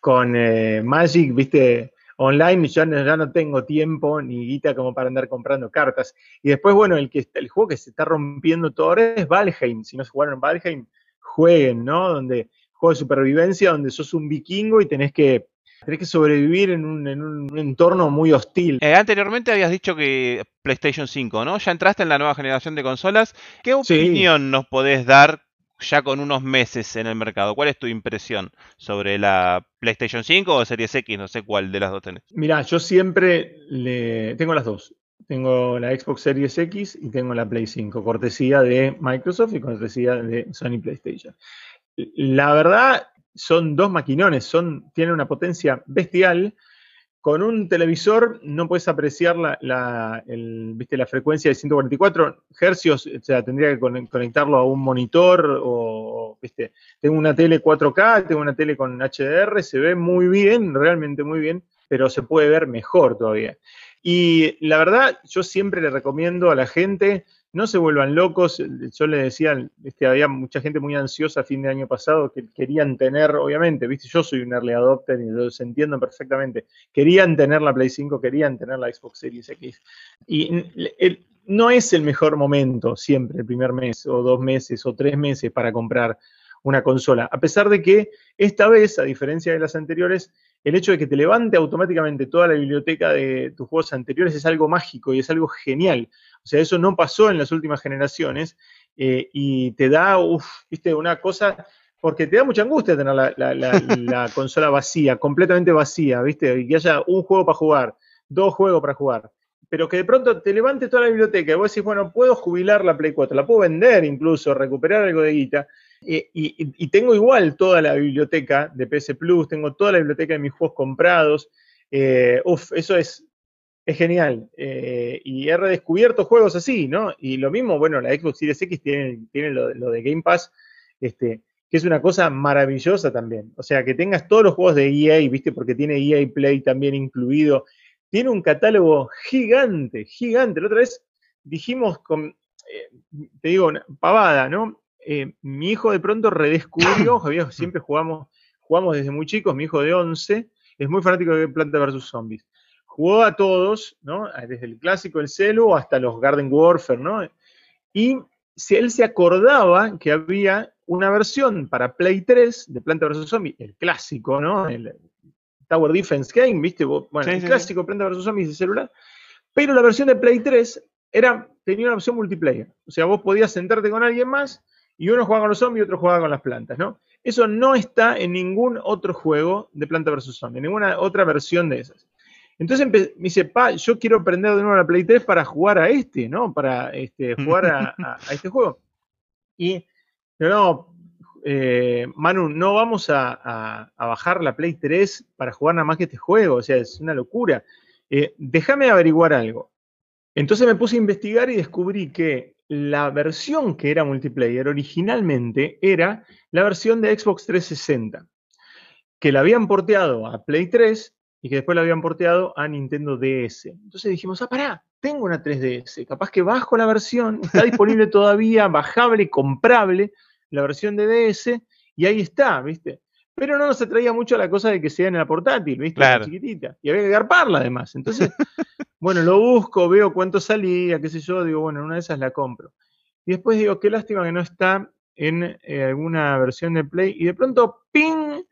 con eh, Magic, viste, online, ya no, ya no tengo tiempo ni guita como para andar comprando cartas. Y después, bueno, el, que, el juego que se está rompiendo todo ahora es Valheim. Si no se jugaron Valheim, jueguen, ¿no? Donde juego de supervivencia, donde sos un vikingo y tenés que tenés que sobrevivir en un, en un entorno muy hostil. Eh, anteriormente habías dicho que PlayStation 5, ¿no? Ya entraste en la nueva generación de consolas. ¿Qué opinión nos podés dar ya con unos meses en el mercado? ¿Cuál es tu impresión sobre la PlayStation 5 o Series X? No sé cuál de las dos tenés. Mira, yo siempre tengo las dos. Tengo la Xbox Series X y tengo la Play 5, cortesía de Microsoft y cortesía de Sony PlayStation. La verdad, son dos maquinones, son, tienen una potencia bestial. Con un televisor no puedes apreciar la, ¿viste? la frecuencia de 144 hercios, o sea, tendría que conectarlo a un monitor o, ¿viste? tengo una tele 4K, tengo una tele con HDR, se ve muy bien, realmente muy bien, pero se puede ver mejor todavía. Y la verdad, yo siempre le recomiendo a la gente no se vuelvan locos. Yo le decía, este, había mucha gente muy ansiosa a fin de año pasado que querían tener, obviamente, viste, yo soy un early adopter y los entiendo perfectamente. Querían tener la Play 5, querían tener la Xbox Series X. Y no es el mejor momento siempre, el primer mes, o dos meses, o tres meses para comprar una consola. A pesar de que esta vez, a diferencia de las anteriores, el hecho de que te levante automáticamente toda la biblioteca de tus juegos anteriores es algo mágico y es algo genial. O sea, eso no pasó en las últimas generaciones eh, y te da, uff, viste, una cosa, porque te da mucha angustia tener la, consola vacía, completamente vacía, viste, y que haya un juego para jugar, dos juegos para jugar pero que de pronto te levante toda la biblioteca y vos decís, bueno, puedo jubilar la Play 4, la puedo vender incluso, recuperar algo de guita, y, tengo igual toda la biblioteca de PS Plus, tengo toda la biblioteca de mis juegos comprados. Eh, uf, eso es, es genial. Eh, y he redescubierto juegos así, ¿no? Y lo mismo, bueno, la Xbox Series X tiene, tiene lo, de Game Pass, este, que es una cosa maravillosa también. O sea, que tengas todos los juegos de EA, ¿viste? Porque tiene EA Play también incluido. Tiene un catálogo gigante, gigante. La otra vez dijimos con, eh, te digo, pavada, ¿no? Eh, mi hijo de pronto redescubrió, siempre jugamos, jugamos desde muy chicos, mi hijo de 11 es muy fanático de Planta vs. Zombies. Jugó a todos, ¿no? Desde el clásico, el celu, hasta los Garden Warfare, ¿no? Y si él se acordaba que había una versión para Play 3 de Planta vs. Zombies, el clásico, ¿no? El Tower Defense Game, ¿viste? Bueno, el clásico Planta vs. Zombies de celular. Pero la versión de Play 3 era, tenía una opción multiplayer. O sea, vos podías sentarte con alguien más y uno juega con los zombies y otro juega con las plantas, ¿no? Eso no está en ningún otro juego de Planta vs. Zombie, ninguna otra versión de esas. Entonces me dice, pa, yo quiero aprender de nuevo la Play 3 para jugar a este, ¿no? Para este, jugar a, este juego. Y, no, eh, Manu, no vamos a, bajar la Play 3 para jugar nada más que este juego, o sea, es una locura. Eh, déjame averiguar algo. Entonces me puse a investigar y descubrí que la versión que era multiplayer originalmente era la versión de Xbox 360, que la habían porteado a Play 3 y que después la habían porteado a Nintendo DS. Entonces dijimos, ah, pará, tengo una 3DS, capaz que bajo la versión, está disponible todavía, bajable, comprable, la versión de DS, y ahí está, ¿viste? Pero no nos atraía mucho la cosa de que sea en la portátil, ¿viste? chiquitita. Y había que garparla además. Entonces, bueno, lo busco, veo cuánto salía, qué sé yo, digo, bueno, una de esas la compro. Y después digo, qué lástima que no está en eh, alguna versión de Play. Y de pronto, ¡ping!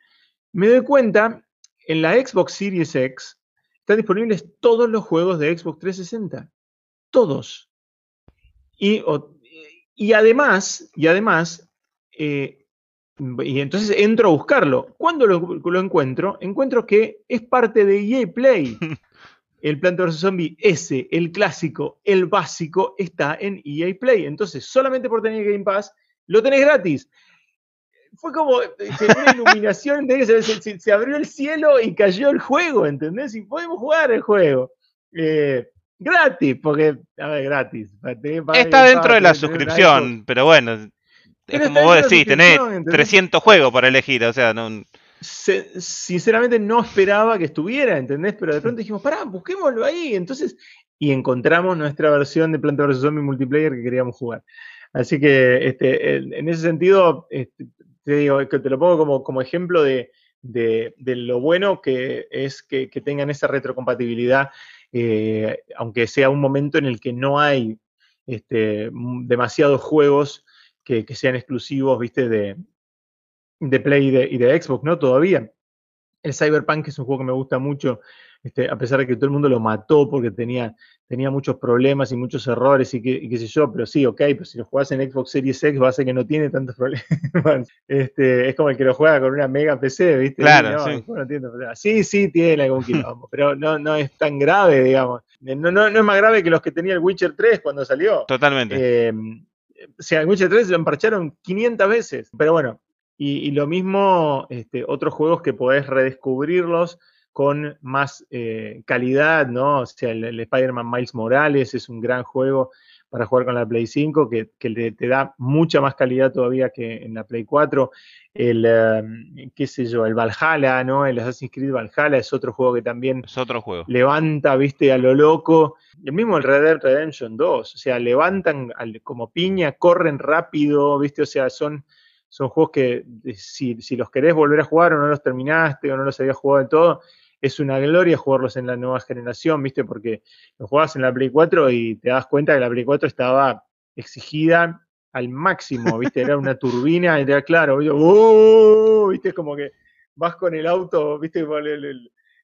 Me doy cuenta, en la Xbox Series X están disponibles todos los juegos de Xbox 360. Todos. Y, y además, y además, eh, y entonces entro a buscarlo. Cuando lo, encuentro, encuentro que es parte de EA Play. El Planta vs. Zombie S, el clásico, el básico, está en EA Play. Entonces, solamente por tener Game Pass, lo tenés gratis. Fue como eh, una iluminación, se, se, abrió el cielo y cayó el juego, ¿entendés? Y podemos jugar el juego. Eh, gratis, porque, a ver, gratis. Está dentro de la suscripción, pero bueno, es como vos decís, tenés 300 juegos para elegir, o sea, no... sinceramente no esperaba que estuviera, ¿entendés? Pero de pronto dijimos, pará, busquémoslo ahí. Entonces, y encontramos nuestra versión de Planta vs. Zombie multiplayer que queríamos jugar. Así que este, en ese sentido, este, te digo, que te lo pongo como, como ejemplo de, lo bueno que es que, tengan esa retrocompatibilidad, eh, aunque sea un momento en el que no hay este, demasiados juegos que, sean exclusivos, viste, de, de Play y de, Xbox, ¿no? Todavía. El Cyberpunk es un juego que me gusta mucho, este, a pesar de que todo el mundo lo mató porque tenía, tenía muchos problemas y muchos errores y, qué sé yo, pero sí, ok, pero si lo jugás en Xbox Series X va a ser que no tiene tantos problemas. este, es como el que lo juega con una mega PC, ¿viste? Claro, sí. sí, sí, tiene algún quilombo, pero no, no es tan grave, digamos. No, no, no es más grave que los que tenía el Witcher 3 cuando salió. Totalmente. Em, Witcher 3 lo emparcharon 500 veces. Pero bueno, y, lo mismo este, otros juegos que podés redescubrirlos con más eh, calidad, ¿no? O sea, el, Spider-Man Miles Morales es un gran juego para jugar con la Play 5, que, te da mucha más calidad todavía que en la Play 4. El, em, qué sé yo, el Valhalla, ¿no? El Assassin's Creed Valhalla es otro juego que también es otro juego. levanta, viste, a lo loco. El mismo el Red Dead Redemption 2, o sea, levantan como piña, corren rápido, viste, o sea, son, son juegos que si, si los querés volver a jugar o no los terminaste o no los habías jugado del todo, es una gloria jugarlos en la nueva generación, ¿viste? Porque los jugabas en la Play 4 y te das cuenta que la Play 4 estaba exigida al máximo, ¿viste? Era una turbina, era claro, ¡oh! ¿viste? Como que vas con el auto, ¿viste?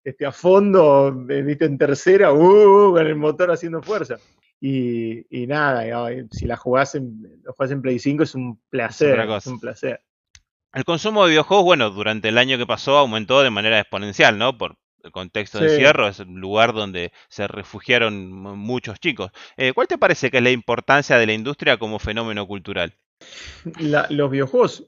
este, a fondo, ¿viste? En tercera, ¡uh! con el motor haciendo fuerza. Y, nada, si la jugás en, lo jugás en Play 5 es un placer, es un placer. El consumo de videojuegos, bueno, durante el año que pasó aumentó de manera exponencial, ¿no? Por el contexto de encierro, es un lugar donde se refugiaron muchos chicos. Eh, ¿Cuál te parece que es la importancia de la industria como fenómeno cultural? los videojuegos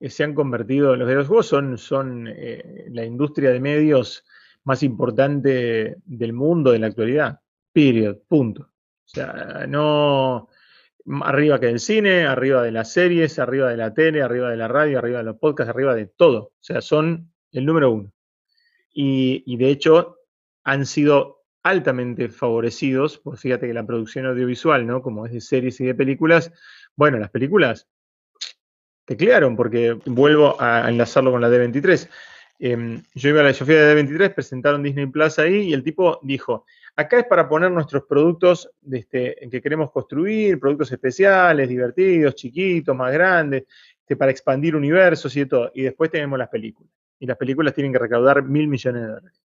eh, se han convertido, los videojuegos son, son eh, la industria de medios más importante del mundo de la actualidad. Period, punto. O sea, no arriba que del cine, arriba de las series, arriba de la tele, arriba de la radio, arriba de los podcasts, arriba de todo. O sea, son el número uno. Y, de hecho han sido altamente favorecidos, pues fíjate que la producción audiovisual, ¿no? Como es de series y de películas, bueno, las películas teclearon, porque vuelvo a enlazarlo con la D23. Em, yo iba a la Sofía de D23, presentaron Disney Plus ahí y el tipo dijo, acá es para poner nuestros productos este, que queremos construir, productos especiales, divertidos, chiquitos, más grandes, este, para expandir universos y de todo. Y después tenemos las películas. Y las películas tienen que recaudar mil millones de dólares.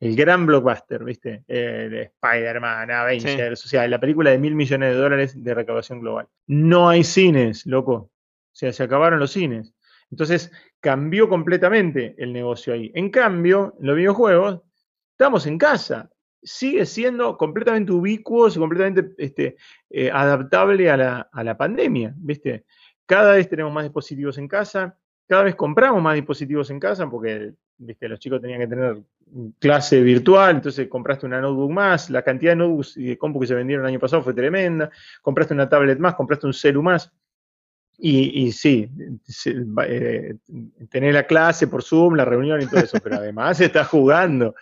El gran blockbuster, ¿viste? Eh, de Spider-Man, Avengers, o sea, la película de mil millones de dólares de recaudación global. No hay cines, loco. O sea, se acabaron los cines. Entonces, cambió completamente el negocio ahí. En cambio, en los videojuegos, estamos en casa. Sigue siendo completamente ubicuo, completamente este, eh, adaptable a la, a la pandemia, ¿viste? Cada vez tenemos más dispositivos en casa, cada vez compramos más dispositivos en casa porque ¿viste? los chicos tenían que tener clase virtual, entonces compraste una notebook más, la cantidad de notebooks y de compu que se vendieron el año pasado fue tremenda, compraste una tablet más, compraste un celu más. Y, sí, eh, tener la clase por Zoom, la reunión y todo eso, pero además estás jugando,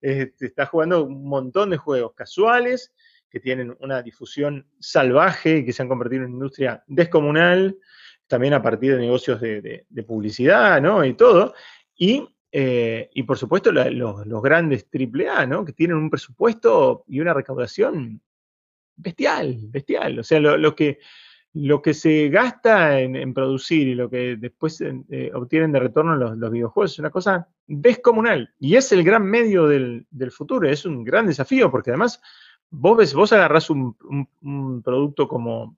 estás jugando un montón de juegos casuales que tienen una difusión salvaje y que se han convertido en una industria descomunal, también a partir de negocios de, publicidad, ¿no? Y todo. Y, eh, por supuesto los, grandes AAA, ¿no? Que tienen un presupuesto y una recaudación bestial, bestial. O sea, lo que lo que se gasta en, producir y lo que después eh, obtienen de retorno los, videojuegos es una cosa descomunal. Y es el gran medio del, futuro, es un gran desafío, porque además vos ves, vos agarrás un, producto como,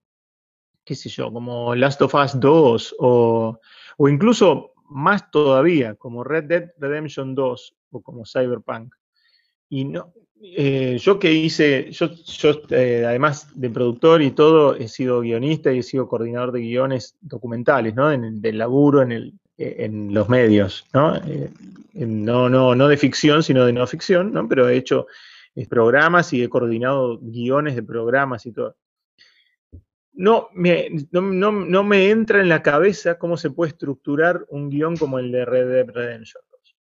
qué sé yo, como Last of Us 2 o, o incluso más todavía, como Red Dead Redemption 2 o como Cyberpunk. Y no, eh, yo que hice, yo, eh, además de productor y todo, he sido guionista y he sido coordinador de guiones documentales, ¿no? En, del laburo en, el, eh, en los medios, ¿no? no, no, no de ficción, sino de no ficción, ¿no? Pero he hecho programas y he coordinado guiones de programas y todo. No me, no, no me entra en la cabeza cómo se puede estructurar un guion como el de Red Dead Redemption.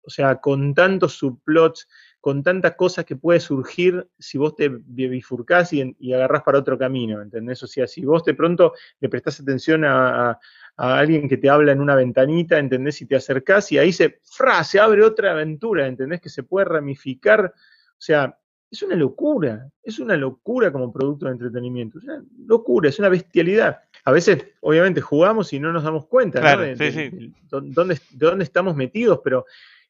O sea, con tantos subplots, con tantas cosas que puede surgir si vos te bifurcás y, y agarrás para otro camino, ¿entendés? O sea, si vos de pronto le prestás atención a, alguien que te habla en una ventanita, ¿entendés? Y te acercás y ahí se, fra, se abre otra aventura, ¿entendés? Que se puede ramificar. O sea, es una locura, es una locura como producto de entretenimiento, es una locura, es una bestialidad. A veces, obviamente, jugamos y no nos damos cuenta de, dónde, estamos metidos, pero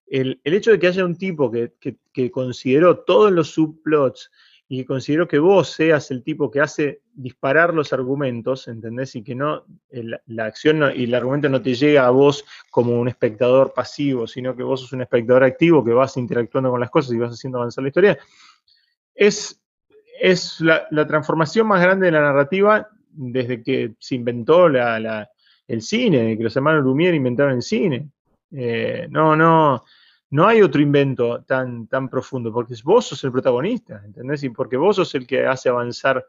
el, hecho de que haya un tipo que, consideró todos los subplots y que consideró que vos seas el tipo que hace disparar los argumentos, ¿entendés? Y que no, la acción y el argumento no te llega a vos como un espectador pasivo, sino que vos sos un espectador activo que vas interactuando con las cosas y vas haciendo avanzar la historia, es, es la, transformación más grande de la narrativa desde que se inventó el cine, que los hermanos Lumière inventaron el cine. Eh, no, no, no hay otro invento tan, tan profundo, porque vos sos el protagonista, ¿entendés? Y porque vos sos el que hace avanzar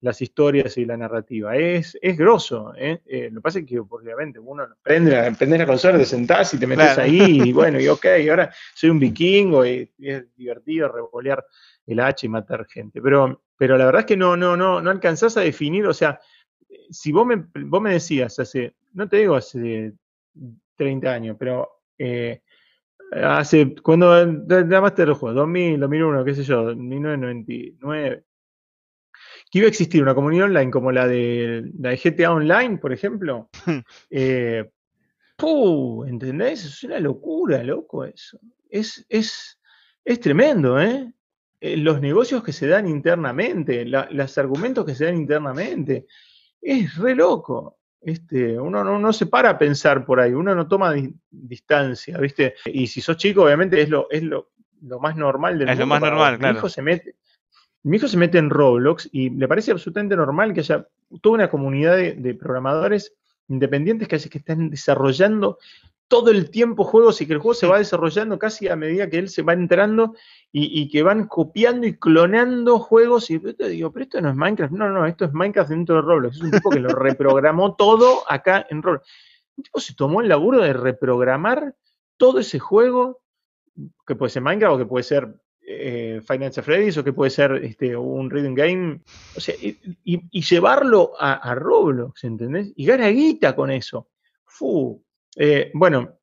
las historias y la narrativa. Es, es grosso, ¿eh? eh lo que pasa es que obviamente uno aprende, aprende a conocer, te sentás y te metes ahí, y bueno, y ok, ahora soy un vikingo y, es divertido revolear el H y matar gente. Pero, pero la verdad es que no, no, no, no alcanzás a definir, o sea, si vos me, vos me decías hace, no te digo hace 30 años, pero eh, hace, cuando llamaste los juegos, 2000, 2001, qué sé yo, 1999, que iba a existir una comunidad online como la de, la de GTA Online, por ejemplo. eh, ¿Entendés? Es una locura, loco, eso. Es, es, es tremendo, ¿eh? ¿Eh? Los negocios que se dan internamente, los argumentos que se dan internamente. Es re loco. Este, uno no, se para a pensar por ahí, uno no toma distancia, ¿viste? Y si sos chico, obviamente es lo, es lo, más normal del es mundo. Es lo más normal, claro. Mi hijo, se mete, mi hijo se mete en Roblox y le parece absolutamente normal que haya toda una comunidad de, programadores independientes que, que están desarrollando todo el tiempo juegos y que el juego se va desarrollando casi a medida que él se va entrando y, que van copiando y clonando juegos. Y yo te digo, pero esto no es Minecraft. No, no, esto es Minecraft dentro de Roblox. Es un tipo que lo reprogramó todo acá en Roblox. Un tipo se tomó el laburo de reprogramar todo ese juego, que puede ser Minecraft o que puede ser eh, Finance Freddy's o que puede ser este, un reading game. O sea, y, llevarlo a, a, Roblox, ¿entendés? Y gana guita con eso. Fu, eh, bueno,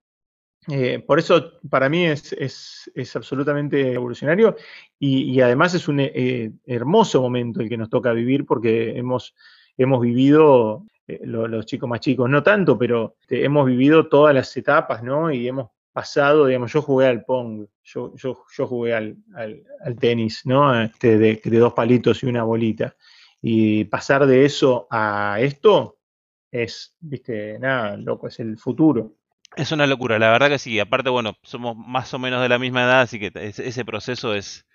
eh, por eso para mí es, es, absolutamente evolucionario y, además es un eh, hermoso momento el que nos toca vivir porque hemos, hemos vivido, los chicos más chicos no tanto, pero este, hemos vivido todas las etapas, ¿no? Y hemos pasado, digamos, yo jugué al Pong, yo, yo, yo jugué al, al, tenis, ¿no? Este, de, de dos palitos y una bolita. Y pasar de eso a esto, es, viste, nada, loco, es el futuro. Es una locura, la verdad que sí. Aparte, bueno, somos más o menos de la misma edad, así que ese proceso es,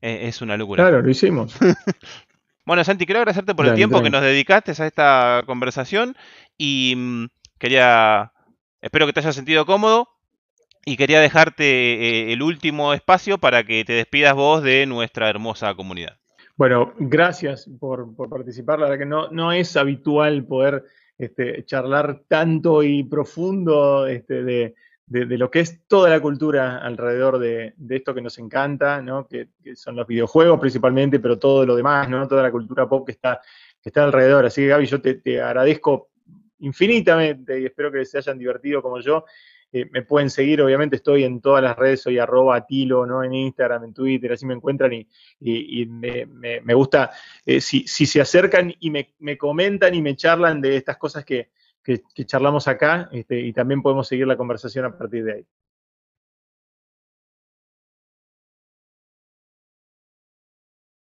e, es, una locura. Claro, lo hicimos. bueno, Santi, quiero agradecerte por el tiempo que nos dedicaste a esta conversación y mm, quería, espero que te hayas sentido cómodo y quería dejarte eh, el último espacio para que te despidas vos de nuestra hermosa comunidad. Bueno, gracias por, por participar. La verdad que no, no es habitual poder este, charlar tanto y profundo este, de, lo que es toda la cultura alrededor de, esto que nos encanta, ¿no? que, son los videojuegos principalmente, pero todo lo demás, ¿no? toda la cultura pop que está, que está alrededor. Así que Gaby, yo te, te agradezco infinitamente y espero que se hayan divertido como yo me pueden seguir, obviamente estoy en todas las redes, soy arroba tilo, ¿no? En Instagram, en Twitter, así me encuentran y, me, gusta, eh, si, se acercan y me, comentan y me charlan de estas cosas que, charlamos acá, este, y también podemos seguir la conversación a partir de ahí.